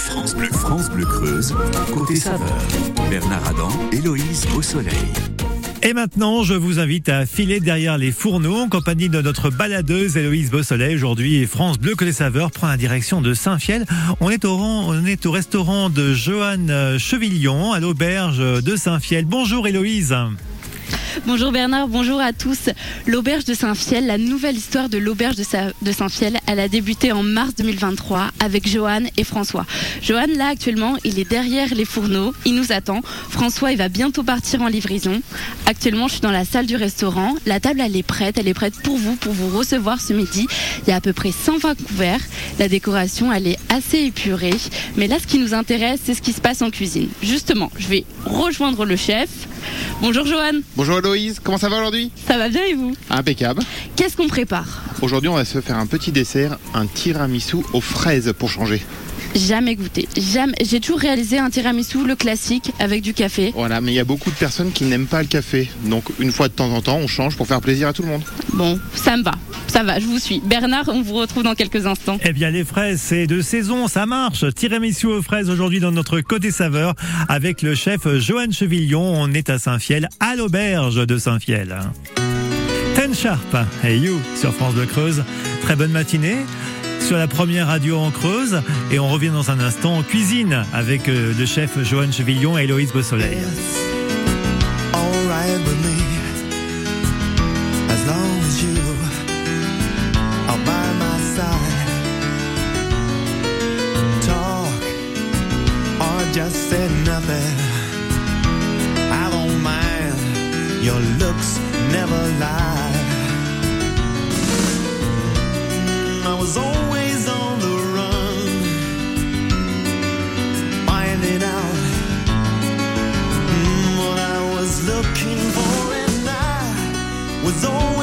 France Bleu. France Bleu Creuse, côté saveur. Bernard Adam, Héloïse Beausoleil. Et maintenant, je vous invite à filer derrière les fourneaux en compagnie de notre baladeuse Héloïse Beausoleil. Aujourd'hui, France Bleu que les saveurs prend la direction de Saint-Fiel. On est au, rang- on est au restaurant de Johan Chevillon à l'auberge de Saint-Fiel. Bonjour Héloïse. Bonjour Bernard, bonjour à tous. L'auberge de Saint-Fiel, la nouvelle histoire de l'auberge de, Sa- de Saint-Fiel, elle a débuté en mars 2023 avec Johan et François. Johan, là actuellement, il est derrière les fourneaux, il nous attend. François, il va bientôt partir en livraison. Actuellement, je suis dans la salle du restaurant. La table, elle est prête, elle est prête pour vous, pour vous recevoir ce midi. Il y a à peu près 120 couverts. La décoration, elle est assez épurée. Mais là, ce qui nous intéresse, c'est ce qui se passe en cuisine. Justement, je vais rejoindre le chef. Bonjour Johan, Bonjour Héloïse, comment ça va aujourd'hui? Ça va bien et vous? Impeccable. Qu'est-ce qu'on prépare? Aujourd'hui, on va se faire un petit dessert, un tiramisu aux fraises pour changer. Jamais goûté. Jamais. J'ai toujours réalisé un tiramisu, le classique, avec du café. Voilà, mais il y a beaucoup de personnes qui n'aiment pas le café. Donc, une fois de temps en temps, on change pour faire plaisir à tout le monde. Bon, ça me va. Ça va, je vous suis. Bernard, on vous retrouve dans quelques instants. Eh bien, les fraises, c'est de saison, ça marche. Tiramisu aux fraises aujourd'hui dans notre côté saveur avec le chef Johan Chevillon. On est à Saint-Fiel, à l'auberge de Saint-Fiel. Ten Sharp, hey you, sur France de Creuse. Très bonne matinée sur la première radio en Creuse. Et on revient dans un instant en cuisine avec euh, le chef Johan Chevillon et Héloïse Beausoleil. I don't mind. Your looks never lie. I was always always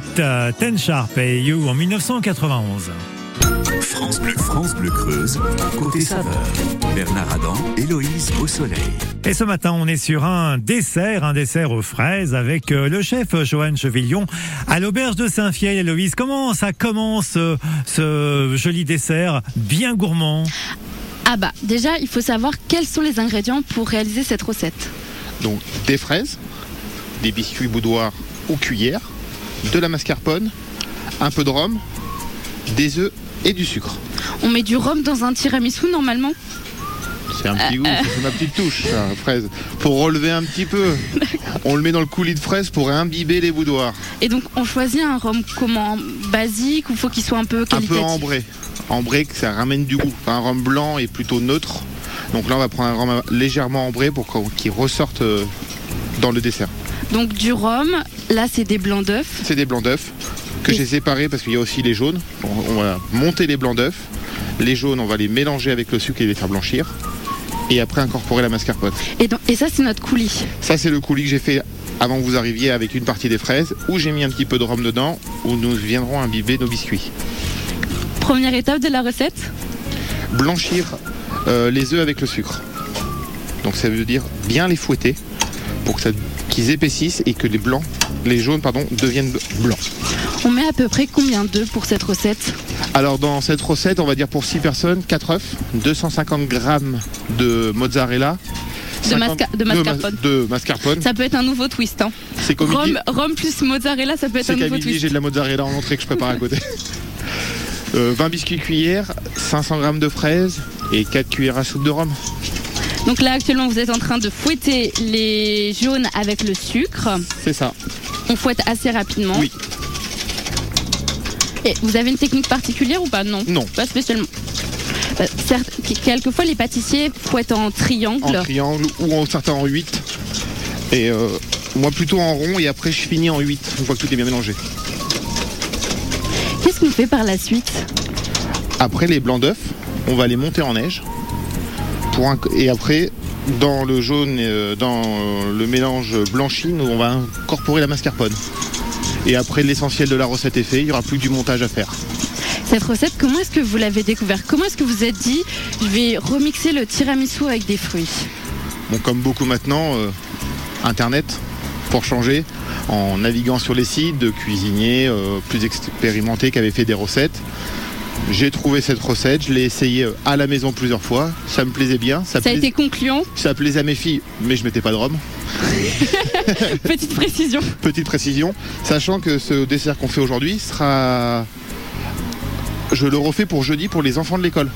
pépite. Ten Sharp et You en 1991. France Bleu, France Bleu Creuse, côté saveur. Bernard Adam, Héloïse au soleil. Et ce matin, on est sur un dessert, un dessert aux fraises avec euh, le chef Johan Chevillon à l'auberge de Saint-Fiel. Héloïse, comment ça commence euh, ce joli dessert bien gourmand? Ah bah, déjà, il faut savoir quels sont les ingrédients pour réaliser cette recette. Donc des fraises, des biscuits boudoirs aux cuillères, de la mascarpone, un peu de rhum, des œufs et du sucre. On met du rhum dans un tiramisu normalement C'est un petit goût, c'est ma petite touche, ça, fraise. Pour relever un petit peu. On le met dans le coulis de fraise pour imbiber les boudoirs. Et donc, on choisit un rhum comment Basique ou faut qu'il soit un peu Un qualitatif peu ambré. Ambré, que ça ramène du goût. Enfin, un rhum blanc est plutôt neutre. Donc là, on va prendre un rhum légèrement ambré pour qu'il ressorte euh, dans le dessert. Donc, du rhum, là, c'est des blancs d'œufs. C'est des blancs d'œufs que j'ai séparés parce qu'il y a aussi les jaunes. On, on va monter les blancs d'œufs. Les jaunes, on va les mélanger avec le sucre et les faire blanchir. Et après incorporer la mascarpone. Et, donc- et ça, c'est notre coulis. Ça, c'est le coulis que j'ai fait avant que vous arriviez avec une partie des fraises, où j'ai mis un petit peu de rhum dedans, où nous viendrons imbiber nos biscuits. Première étape de la recette? Blanchir euh, les œufs avec le sucre. Donc ça veut dire bien les fouetter pour que ça- qu'ils épaississent et que les blancs, les jaunes pardon, deviennent blancs. On met à peu près combien d'œufs pour cette recette? Alors dans cette recette, on va dire pour 6 personnes, 4 œufs, 250 grammes de mozzarella, De masca- de ma- mascarpone. de mascarpone. Ça peut être un nouveau twist. Hein. C'est comme Rhum, rhum plus mozzarella, ça peut être un nouveau midi, twist. j'ai de la mozzarella en entrée que je prépare à côté. Euh, 20 biscuits cuillères, 500 grammes de fraises et 4 cuillères à soupe de rhum. Donc là, actuellement, vous êtes en train de fouetter les jaunes avec le sucre. C'est ça. On fouette assez rapidement. Oui. Et vous avez une technique particulière ou pas? Non. Non. Pas spécialement. Euh, certes, quelquefois, les pâtissiers fouettent en triangle. En triangle ou en certains en 8. Et euh, moi plutôt en rond et après je finis en 8 une fois que tout est bien mélangé. Qu'est-ce qu'on fait par la suite? Après les blancs d'œufs, on va les monter en neige. Pour un- Et après, dans le jaune, euh, dans euh, le mélange blanchi, nous, on va incorporer la mascarpone. Et après l'essentiel de la recette est fait, il n'y aura plus que du montage à faire. Cette recette, comment est-ce que vous l'avez découvert? Comment est-ce que vous êtes dit, je vais remixer le tiramisu avec des fruits? Bon, comme beaucoup maintenant, euh, Internet, pour changer, en naviguant sur les sites de cuisiniers euh, plus expérimentés qui avaient fait des recettes. J'ai trouvé cette recette, je l'ai essayée euh, à la maison plusieurs fois, ça me plaisait bien, ça, Ça a été concluant. ça plaisait à mes filles, mais je mettais pas de rhum. Petite précision. Petite précision, sachant que ce dessert qu'on fait aujourd'hui sera... Je le refais pour jeudi pour les enfants de l'école.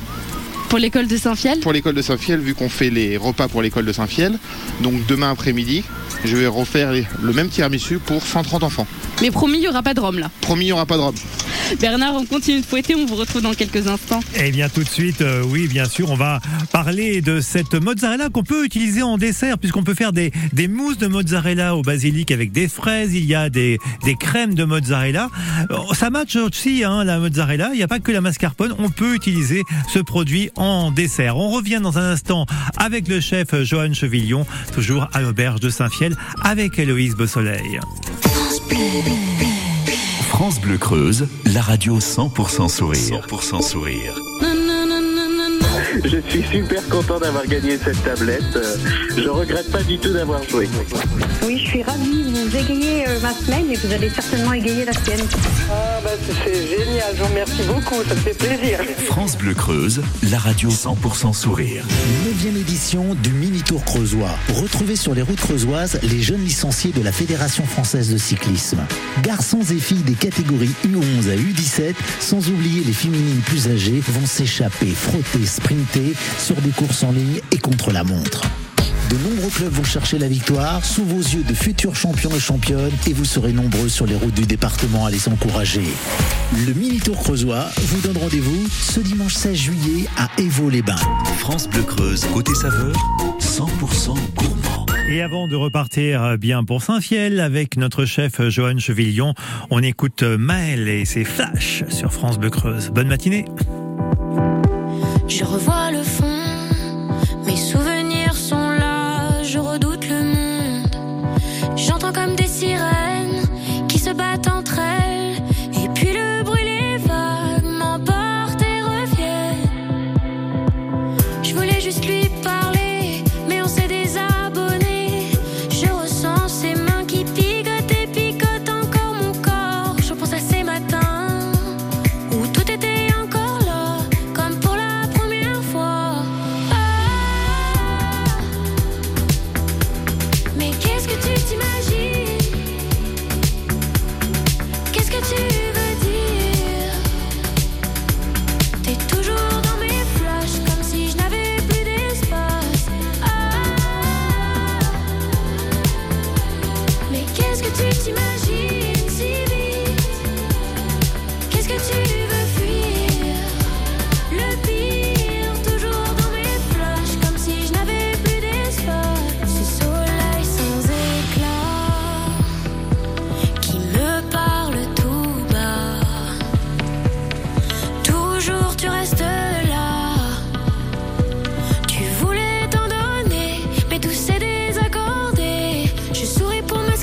Pour l'école de Saint-Fiel Pour l'école de Saint-Fiel, vu qu'on fait les repas pour l'école de Saint-Fiel, donc demain après-midi, je vais refaire le même tiramisu pour 130 enfants. Mais promis, il n'y aura pas de rhum là. Promis, il n'y aura pas de rhum. Bernard, on continue de fouetter, on vous retrouve dans quelques instants. Eh bien tout de suite, euh, oui bien sûr, on va parler de cette mozzarella qu'on peut utiliser en dessert puisqu'on peut faire des, des mousses de mozzarella au basilic avec des fraises, il y a des, des crèmes de mozzarella. Euh, Ça match aussi hein, la mozzarella, il n'y a pas que la mascarpone, on peut utiliser ce produit en dessert. On revient dans un instant avec le chef Johan Chevillon, toujours à l'auberge de Saint-Fiel avec Héloïse Beausoleil. France Bleu Creuse, la radio 100% sourire. 100% sourire. Je suis super content d'avoir gagné cette tablette. Euh, Je regrette pas du tout d'avoir joué. Oui, je suis ravie. Vous égayez euh, ma semaine et vous allez certainement égayer la sienne. Ah bah c'est génial, je vous remercie beaucoup, ça me fait plaisir. France Bleu Creuse, la radio 100% sourire. 9e édition du Mini Tour Creusois. Retrouvez sur les routes creusoises les jeunes licenciés de la Fédération française de cyclisme. Garçons et filles des catégories U11 à U17, sans oublier les féminines plus âgées, vont s'échapper, frotter, sprinter sur des courses en ligne et contre la montre. De nombreux clubs vont chercher la victoire, sous vos yeux de futurs champions et championnes, et vous serez nombreux sur les routes du département à les encourager. Le Mini Tour Creusois vous donne rendez-vous ce dimanche 16 juillet à Évaux-les-Bains. France Bleu Creuse, côté saveur, 100% gourmand. Et avant de repartir euh, bien pour Saint-Fiel avec notre chef euh, Johan Chevillon, on écoute euh, Maël et ses flashs sur France Bleu Creuse. Bonne matinée. Je revois le fond, mes souvenirs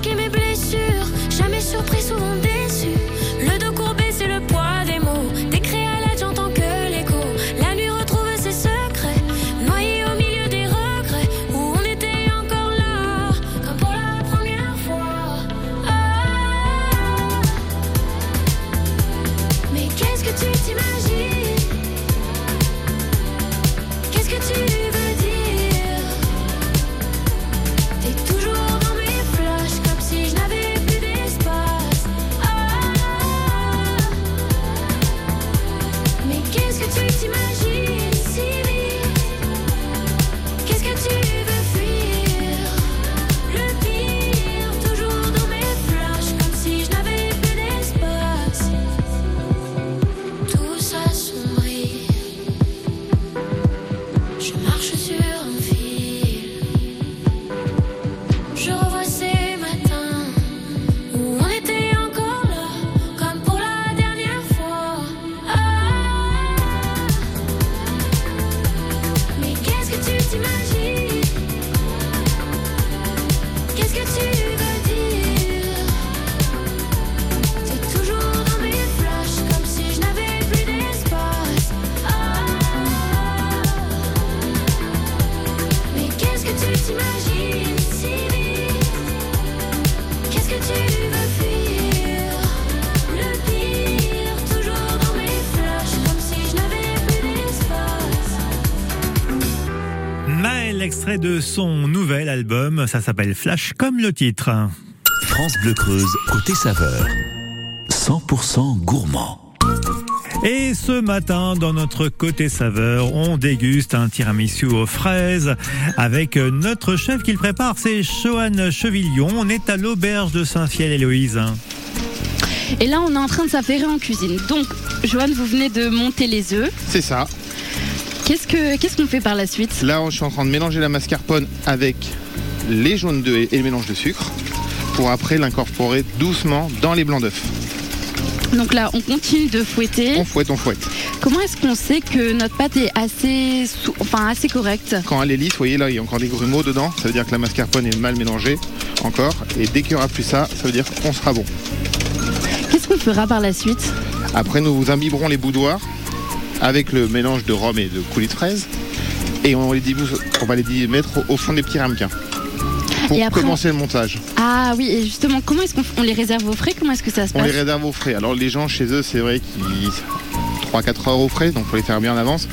masquer mes blessures. Jamais surpris, souvent de son nouvel album, ça s'appelle Flash comme le titre. France Bleu Creuse, côté saveur. 100% gourmand. Et ce matin, dans notre côté saveur, on déguste un tiramisu aux fraises avec notre chef qui le prépare, c'est Johan Chevillon. On est à l'auberge de Saint-Fiel, Héloïse. Et là, on est en train de s'affairer en cuisine. Donc, Johan, vous venez de monter les œufs. C'est ça. Qu'est-ce que qu'est-ce qu'on fait par la suite? Là, je suis en train de mélanger la mascarpone avec les jaunes d'œufs et le mélange de sucre pour après l'incorporer doucement dans les blancs d'œufs. Donc là, on continue de fouetter. On fouette, on fouette. Comment est-ce qu'on sait que notre pâte est assez, sou- enfin assez correcte? Quand elle est lisse, vous voyez là, il y a encore des grumeaux dedans. Ça veut dire que la mascarpone est mal mélangée encore. Et dès qu'il n'y aura plus ça, ça veut dire qu'on sera bon. Qu'est-ce qu'on fera par la suite? Après, nous vous imbiberons les boudoirs avec le mélange de rhum et de coulis de fraise. Et on, les on va les mettre au, fond des petits ramequins. Pour Et après, commencer le montage. Ah oui, et justement, comment est-ce qu'on on les réserve au frais? Comment est-ce que ça se On passe? les réserve au frais. Alors les gens chez eux, c'est vrai qu'ils 3-4 heures au frais, donc faut les faire bien en avance.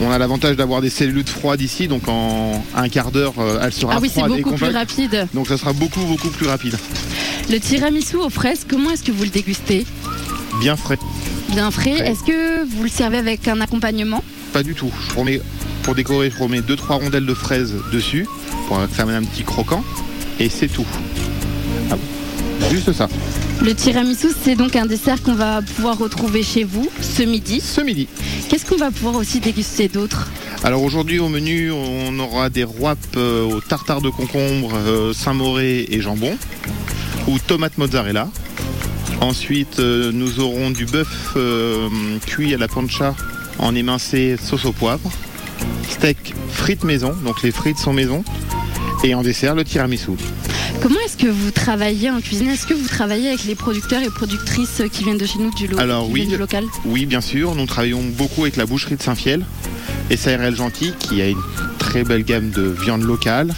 On a l'avantage d'avoir des cellules froides ici, donc en un quart d'heure, euh, elle sera Ah oui, c'est beaucoup plus rapide. Donc ça sera beaucoup beaucoup plus rapide. Le tiramisu aux fraises, comment est-ce que vous le dégustez? Bien frais. Bien frais. Est-ce que vous le servez avec un accompagnement? Pas du tout. Je remets, pour décorer, je remets 2-3 rondelles de fraises dessus pour que ça amène un petit croquant. Et c'est tout. Ah bon. Juste ça. Le tiramisu, c'est donc un dessert qu'on va pouvoir retrouver chez vous ce midi. Ce midi. Qu'est-ce qu'on va pouvoir aussi déguster d'autre? Alors aujourd'hui au menu, on aura des roipes euh, au tartare de concombre, euh, Saint-Mauré et jambon, ou tomate mozzarella. Ensuite, euh, nous aurons du bœuf euh, cuit à la pancha en émincé sauce au poivre, steak frites maison, donc les frites sont maison, et en dessert le tiramisu. Comment est-ce que vous travaillez en cuisine? Est-ce que vous travaillez avec les producteurs et productrices qui viennent de chez nous, du, lo- Alors oui. du local? Oui, bien sûr, nous travaillons beaucoup avec la boucherie de Saint-Fiel et SARL Gentil qui a une très belle gamme de viande locale.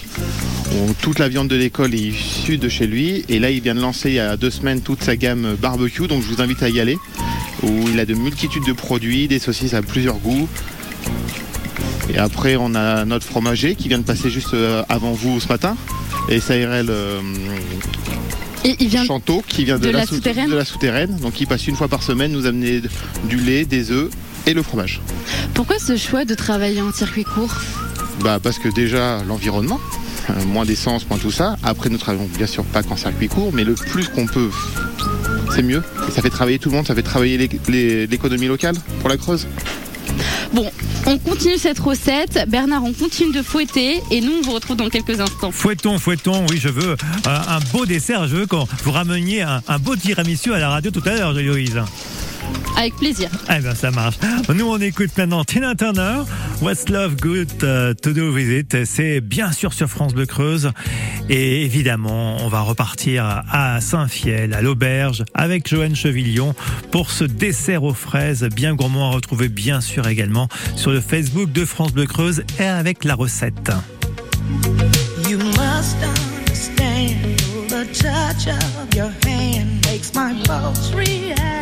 Toute la viande de l'école est issue de chez lui et là il vient de lancer il y a deux semaines toute sa gamme barbecue donc je vous invite à y aller où il a de multitudes de produits, des saucisses à plusieurs goûts. Et après on a notre fromager qui vient de passer juste euh, avant vous ce matin et SARL euh, Et il vient Chanteau qui vient de, de la sou- souterraine de la souterraine. Donc il passe une fois par semaine nous amener du lait, des œufs et le fromage. Pourquoi ce choix de travailler en circuit court? Bah parce que déjà l'environnement, moins d'essence, moins tout ça. Après nous travaillons bien sûr pas qu'en circuit court, mais le plus qu'on peut, c'est mieux. Et ça fait travailler tout le monde, ça fait travailler l'é- l'é- l'économie locale pour la Creuse. Bon, on continue cette recette. Bernard, on continue de fouetter et nous, on vous retrouve dans quelques instants. Fouettons, fouettons, oui, je veux euh, un beau dessert, je veux qu'on vous rameniez un, un beau tiramisu à la radio tout à l'heure, Héloïse. Avec plaisir. Eh ben ça marche. Nous on écoute maintenant Tina Turner, What's Love Good euh, to Do With It. C'est bien sûr sur France Bleu Creuse. Et évidemment, on va repartir à Saint-Fiel, à l'auberge, avec Joanne Chevillon pour ce dessert aux fraises bien gourmand à retrouver bien sûr également sur le Facebook de France Bleu Creuse et avec la recette. You must understand the touch of your hand makes my pulse react.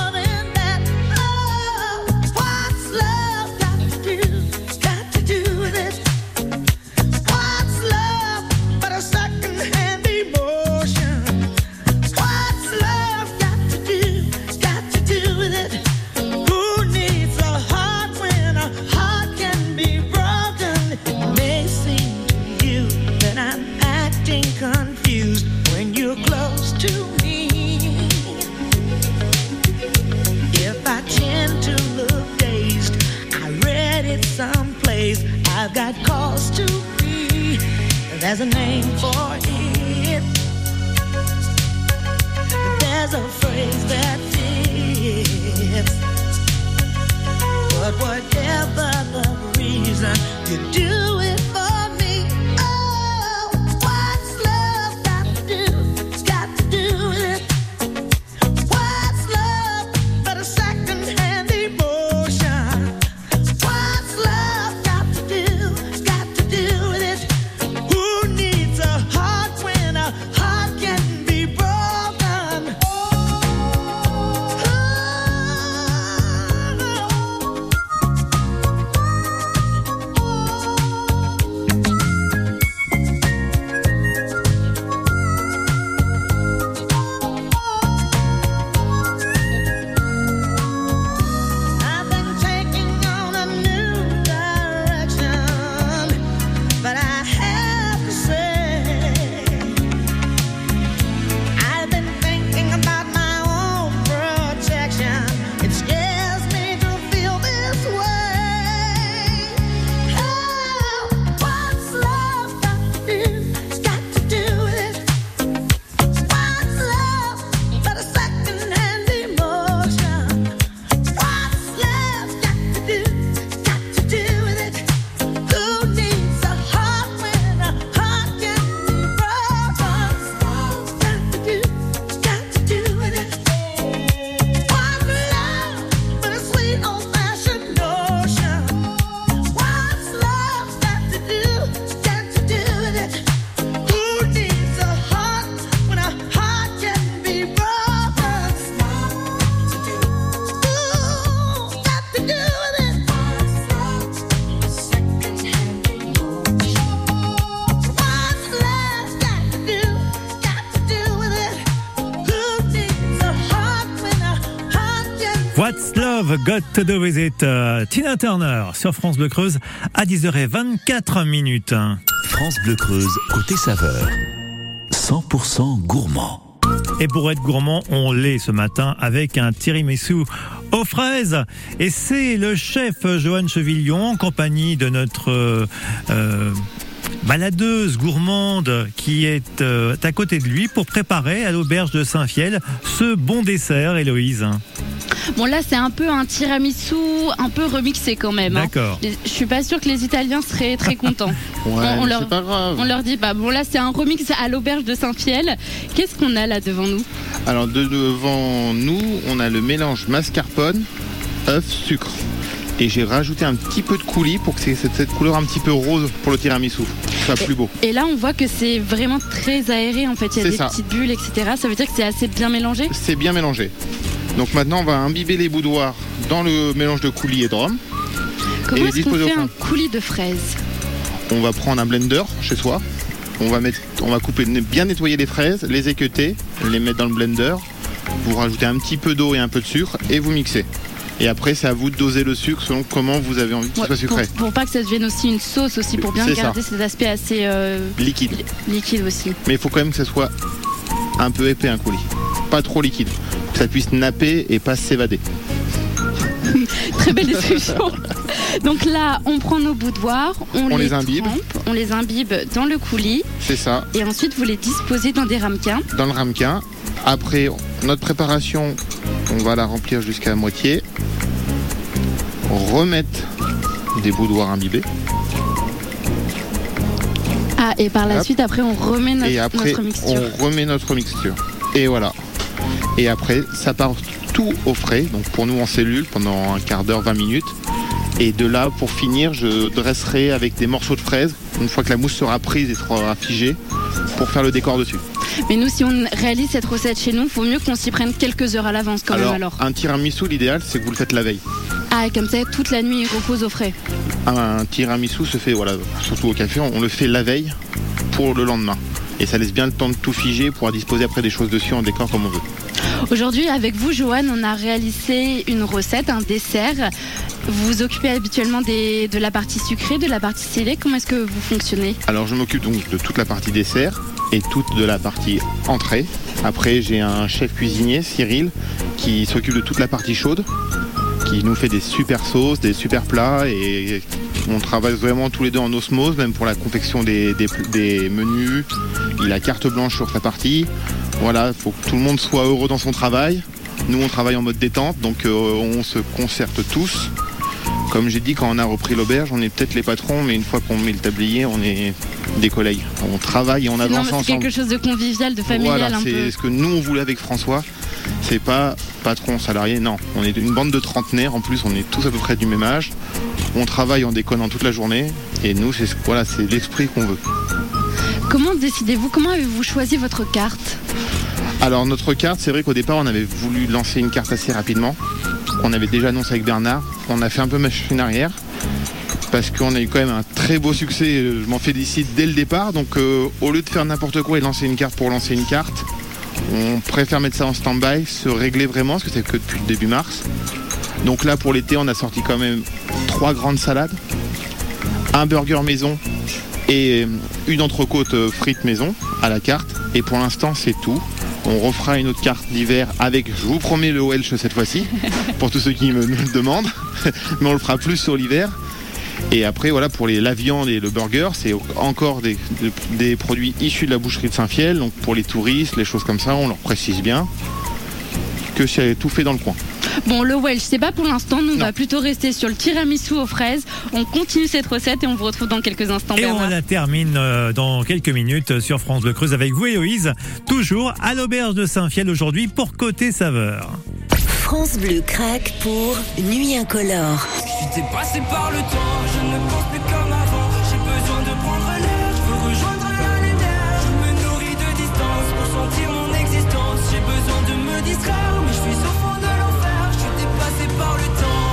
Got to Do With It euh, Tina Turner sur France Bleu Creuse à 10h24 minutes. France Bleu Creuse, côté saveur. 100% gourmand. Et pour être gourmand, on l'est ce matin avec un tiramisu aux fraises. Et c'est le chef Johan Chevillon en compagnie de notre euh, euh, baladeuse gourmande qui est euh, à côté de lui pour préparer à l'auberge de Saint-Fiel ce bon dessert, Héloïse. Bon là c'est un peu un tiramisu un peu remixé quand même. hein. D'accord. Je suis pas sûre que les Italiens seraient très contents. Ouais, on, leur, c'est pas grave. on leur dit pas. Bon là c'est un remix à l'auberge de Saint-Fiel. Qu'est-ce qu'on a là devant nous? Alors de devant nous, on a le mélange mascarpone, œuf, sucre. Et j'ai rajouté un petit peu de coulis pour que c'est cette, couleur un petit peu rose pour le tiramisu. Ça soit plus beau. Et là on voit que c'est vraiment très aéré en fait. Il y a des ça. petites bulles etc. Ça veut dire que c'est assez bien mélangé? C'est bien mélangé. Donc maintenant, on va imbiber les boudoirs dans le mélange de coulis et de rhum. Comment est-ce qu'on fait un coulis de fraises On va prendre un blender chez soi. On va, mettre, on va couper, bien nettoyer les fraises, les équeuter, les mettre dans le blender. Vous rajoutez un petit peu d'eau et un peu de sucre et vous mixez. Et après, c'est à vous de doser le sucre selon comment vous avez envie que ce Ouais, soit pour, sucré. pour pas que ça devienne aussi une sauce aussi pour bien garder cet aspect assez euh, Liquide. liquide aussi. Mais il faut quand même que ça soit un peu épais un coulis. Pas trop liquide. Que ça puisse napper et pas s'évader. Très belle description. Donc là, on prend nos boudoirs, on, On les imbibe. trempe, on les imbibe dans le coulis C'est ça. et ensuite vous les disposez dans des ramequins. Dans le ramequin. Après, notre préparation, on va la remplir jusqu'à la moitié. Remettre des boudoirs imbibés. Ah, et par la Hop. suite, après, on remet notre, et après notre mixture. on remet notre mixture. Et voilà. Et après, ça part tout au frais, donc pour nous en cellule pendant un quart d'heure, 20 minutes. Et de là, pour finir, je dresserai avec des morceaux de fraises, une fois que la mousse sera prise et sera figée, pour faire le décor dessus. Mais nous, si on réalise cette recette chez nous, faut mieux qu'on s'y prenne quelques heures à l'avance quand alors, même alors. un tiramisu, l'idéal, c'est que vous le faites la veille. Ah, comme ça, toute la nuit, il repose au frais. Un tiramisu se fait, voilà, surtout au café, on le fait la veille pour le lendemain. Et ça laisse bien le temps de tout figer pour disposer après des choses dessus en décor comme on veut. Aujourd'hui, avec vous, Joanne, on a réalisé une recette, un dessert. Vous vous occupez habituellement des- de la partie sucrée, de la partie salée. Comment est-ce que vous fonctionnez? Alors je m'occupe donc de toute la partie dessert et toute de la partie entrée. Après j'ai un chef cuisinier, Cyril, qui s'occupe de toute la partie chaude, qui nous fait des super sauces, des super plats et on travaille vraiment tous les deux en osmose, même pour la confection des, menus. Il a carte blanche sur sa partie. Voilà, il faut que tout le monde soit heureux dans son travail. Nous on travaille en mode détente, donc euh, on se concerte tous. Comme j'ai dit, quand on a repris l'auberge, on est peut-être les patrons, mais une fois qu'on met le tablier, on est des collègues. On travaille et on avance mais c'est ensemble. quelque chose de convivial, de familial Voilà, c'est ce que nous on voulait avec François. C'est pas patron salarié, non. On est une bande de trentenaires. En plus, on est tous à peu près du même âge. On travaille en déconnant toute la journée. Et nous, c'est ce- voilà, c'est l'esprit qu'on veut. Comment décidez-vous Comment avez-vous choisi votre carte? Alors notre carte, c'est vrai qu'au départ on avait voulu lancer une carte assez rapidement. On avait déjà annoncé avec Bernard. On a fait un peu machine arrière parce qu'on a eu quand même un très beau succès. Je m'en félicite dès le départ. Donc euh, au lieu de faire n'importe quoi et lancer une carte pour lancer une carte, on préfère mettre ça en stand-by, se régler vraiment parce que c'est que depuis le début mars. Donc là pour l'été, on a sorti quand même trois grandes salades, un burger maison et une entrecôte euh, frites maison à la carte. Et pour l'instant, c'est tout. On refera une autre carte d'hiver avec, je vous promets, le Welsh cette fois-ci, pour tous ceux qui me, me le demandent. Mais on le fera plus sur l'hiver. Et après, voilà, pour les, la viande et le burger, c'est encore des, produits issus de la boucherie de Saint-Fiel. Donc pour les touristes, les choses comme ça, on leur précise bien que c'est tout fait dans le coin. Bon, le Welsh, c'est pas pour l'instant. Nous, on va plutôt rester sur le tiramisu aux fraises. On continue cette recette et on vous retrouve dans quelques instants. Et on la termine euh, dans quelques minutes sur France Bleu Creuse avec vous, Héloïse. Toujours à l'auberge de Saint-Fiel aujourd'hui pour Côté Saveur. France Bleu craque pour Nuit incolore. J'étais passé par le temps, je ne pense plus comme avant. J'ai besoin de prendre l'air, je veux rejoindre la lumière. Je me nourris de distance pour sentir mon existence. J'ai besoin de me distraire, mais je suis au fond de l'enfer. Je suis dépassé par le temps.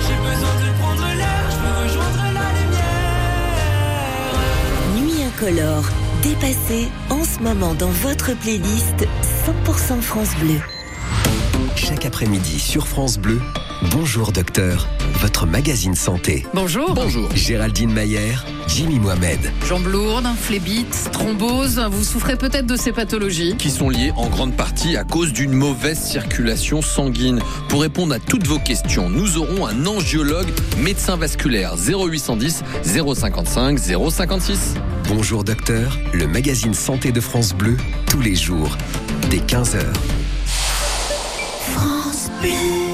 J'ai besoin de prendre l'air, je veux rejoindre la lumière. Nuit incolore. Dépassé en ce moment dans votre playlist 100% France Bleu. Chaque après-midi sur France Bleu, Bonjour Docteur, votre magazine santé. Bonjour. Bonjour. Géraldine Mayer, Jimmy Mohamed. Jambes lourdes, phlébite, thrombose, vous souffrez peut-être de ces pathologies. qui sont liées en grande partie à cause d'une mauvaise circulation sanguine. Pour répondre à toutes vos questions, nous aurons un angiologue médecin vasculaire 0810 055 056. Bonjour Docteur, le magazine santé de France Bleu, tous les jours, dès 15h. France Bleu.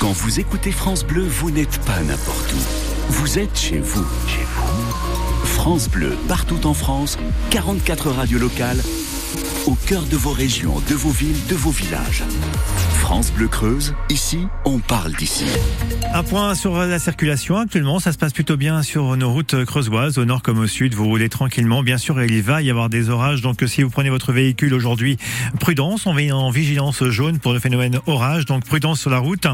Quand vous écoutez France Bleu, vous n'êtes pas n'importe où. Vous êtes chez vous. Chez vous. France Bleu, partout en France, 44 radios locales, au cœur de vos régions, de vos villes, de vos villages. France Bleu Creuse, ici, on parle d'ici. Un point sur la circulation. Actuellement, ça se passe plutôt bien sur nos routes creusoises, au nord comme au sud. Vous roulez tranquillement. Bien sûr, il va y avoir des orages. Donc, si vous prenez votre véhicule aujourd'hui, prudence. On est en vigilance jaune pour le phénomène orage. Donc, prudence sur la route.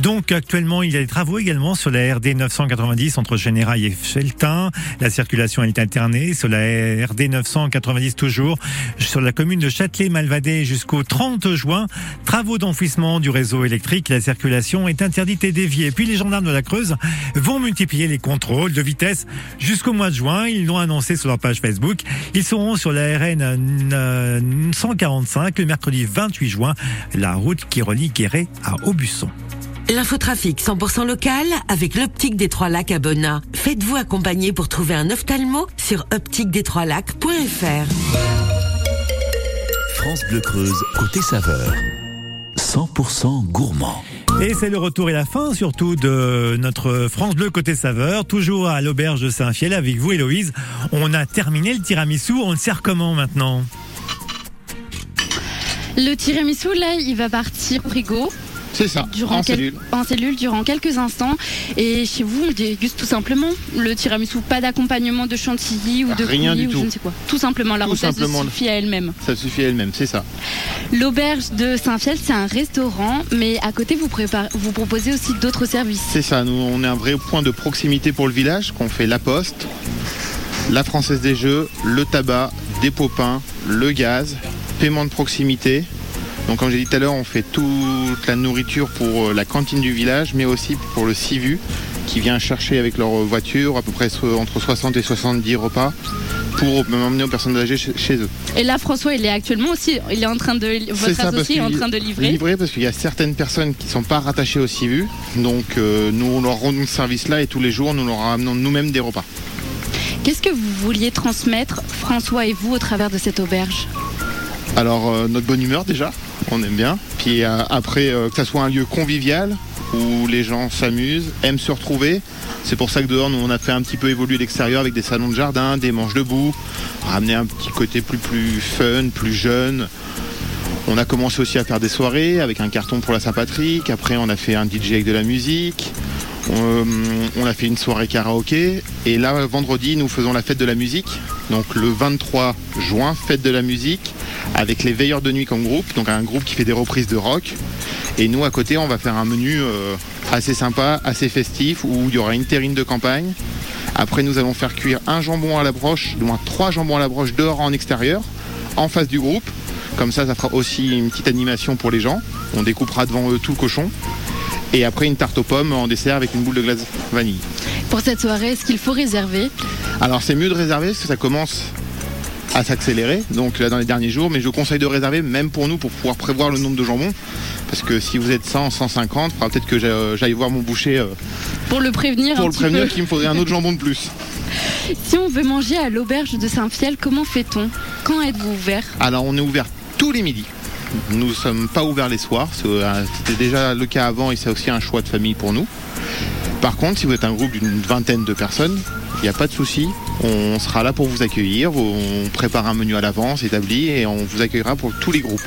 Donc, actuellement, il y a des travaux également sur la RD 990 entre Générail et Feltin. La circulation est alternée sur la RD 990 toujours sur la commune de Châtelet-Malvadet jusqu'au 30 juin. Travaux d'enfouissement du réseau électrique, la circulation est interdite et déviée. Puis les gendarmes de la Creuse vont multiplier les contrôles de vitesse jusqu'au mois de juin. Ils l'ont annoncé sur leur page Facebook. Ils seront sur la RN euh, 145 le mercredi 28 juin, la route qui relie Guéret à Aubusson. L'infotrafic 100% local avec l'optique des Trois Lacs à Bonnat. Faites-vous accompagner pour trouver un ophtalmo sur optiquedestroislacs.fr. France Bleu Creuse, côté saveur. 100% gourmand. Et c'est le retour et la fin surtout de notre France Bleu côté saveur, toujours à l'auberge de Saint-Fiel avec vous Héloïse. On a terminé le tiramisu, on le sert comment maintenant? Le tiramisu, là, il va partir au frigo. C'est ça, Durant en quel- cellule. en cellule durant quelques instants. Et chez vous, on déguste tout simplement le tiramisu, pas d'accompagnement de chantilly ou de Rien coulis du ou tout. je ne sais quoi. Tout simplement, la Tout recette simplement. suffit à elle-même. Ça suffit à elle-même, c'est ça. L'auberge de Saint-Fiel, c'est un restaurant, mais à côté, vous, préparez- vous proposez aussi d'autres services. C'est ça, nous on est un vrai point de proximité pour le village, qu'on fait la poste, la française des jeux, le tabac, des popins, le gaz, paiement de proximité. Donc comme j'ai dit tout à l'heure, on fait toute la nourriture pour euh, la cantine du village, mais aussi pour le Civu, qui vient chercher avec leur voiture à peu près entre 60 et 70 repas pour emmener aux personnes âgées chez- eux. Et là, François, il est actuellement aussi, il est en train de, votre ça, associé est en train de livrer. parce qu'il y a certaines personnes qui ne sont pas rattachées au CIVU. Donc euh, nous leur rendons ce service-là et tous les jours nous leur ramenons nous-mêmes des repas. Qu'est-ce que vous vouliez transmettre, François et vous, au travers de cette auberge? Alors euh, notre bonne humeur déjà, on aime bien. Puis euh, après euh, que ça soit un lieu convivial où les gens s'amusent, aiment se retrouver. C'est pour ça que dehors nous on a fait un petit peu évoluer l'extérieur avec des salons de jardin, des manches debout, ramener un petit côté plus plus fun, plus jeune. On a commencé aussi à faire des soirées avec un carton pour la Saint-Patrick. Après, on a fait un DJ avec de la musique. Euh, on a fait une soirée karaoké. Et là, vendredi, nous faisons la fête de la musique. Donc le 23 juin, fête de la musique avec les Veilleurs de nuit comme groupe. Donc un groupe qui fait des reprises de rock. Et nous, à côté, on va faire un menu euh, assez sympa, assez festif, où il y aura une terrine de campagne. Après, nous allons faire cuire un jambon à la broche, du moins trois jambons à la broche dehors en extérieur, en face du groupe. Comme ça, ça fera aussi une petite animation pour les gens. On découpera devant eux tout le cochon. Et après, une tarte aux pommes en dessert avec une boule de glace vanille. Pour cette soirée, est-ce qu'il faut réserver? Alors, c'est mieux de réserver parce que ça commence à s'accélérer, donc là dans les derniers jours, mais je vous conseille de réserver même pour nous pour pouvoir prévoir le nombre de jambons. Parce que si vous êtes 100, 150, il faudra peut-être que j'a- j'aille voir mon boucher euh, Pour le prévenir pour un le petit prévenir qu'il me faudrait un autre jambon de plus. Si on veut manger à l'auberge de Saint-Fiel, comment fait-on? Quand êtes-vous ouvert? Alors on est ouvert tous les midis. Nous ne sommes pas ouverts les soirs. Euh, C'était déjà le cas avant et c'est aussi un choix de famille pour nous. Par contre, si vous êtes un groupe d'une vingtaine de personnes, il n'y a pas de souci. On sera là pour vous accueillir. On prépare un menu à l'avance établi et on vous accueillera pour tous les groupes.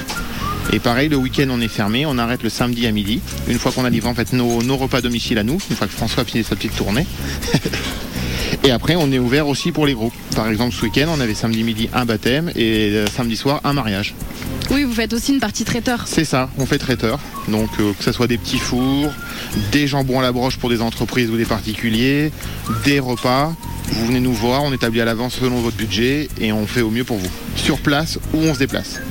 Et pareil, le week-end, on est fermé. On arrête le samedi à midi. Une fois qu'on a livré en fait nos, repas domicile à nous, une fois que François a fini sa petite tournée. Et après, on est ouvert aussi pour les groupes. Par exemple, ce week-end, on avait samedi midi un baptême et euh, samedi soir un mariage. Oui, vous faites aussi une partie traiteur. C'est ça, on fait traiteur. Donc euh, que ce soit des petits fours, des jambons à la broche pour des entreprises ou des particuliers, des repas. Vous venez nous voir, on établit à l'avance selon votre budget et on fait au mieux pour vous. Sur place ou on se déplace.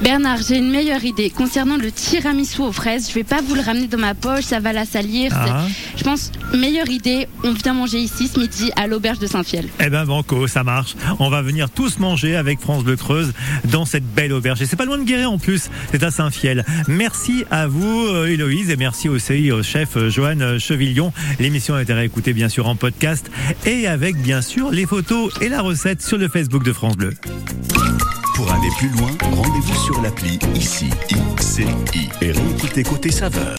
Bernard, j'ai une meilleure idée. Concernant le tiramisu aux fraises, je vais pas vous le ramener dans ma poche, ça va la salir. Ah. Je pense, meilleure idée, on vient manger ici ce midi à l'auberge de Saint-Fiel. Eh ben banco, ça marche. On va venir tous manger avec France Bleu Creuse dans cette belle auberge. Et c'est pas loin de Guéret en plus, c'est à Saint-Fiel. Merci à vous euh, Héloïse et merci aussi au chef euh, Johan euh, Chevillon. L'émission a été réécoutée bien sûr en podcast et avec bien sûr les photos et la recette sur le Facebook de France Bleu. Pour aller plus loin, rendez-vous sur l'appli ICI, ICI et réécoutez Côté Saveur.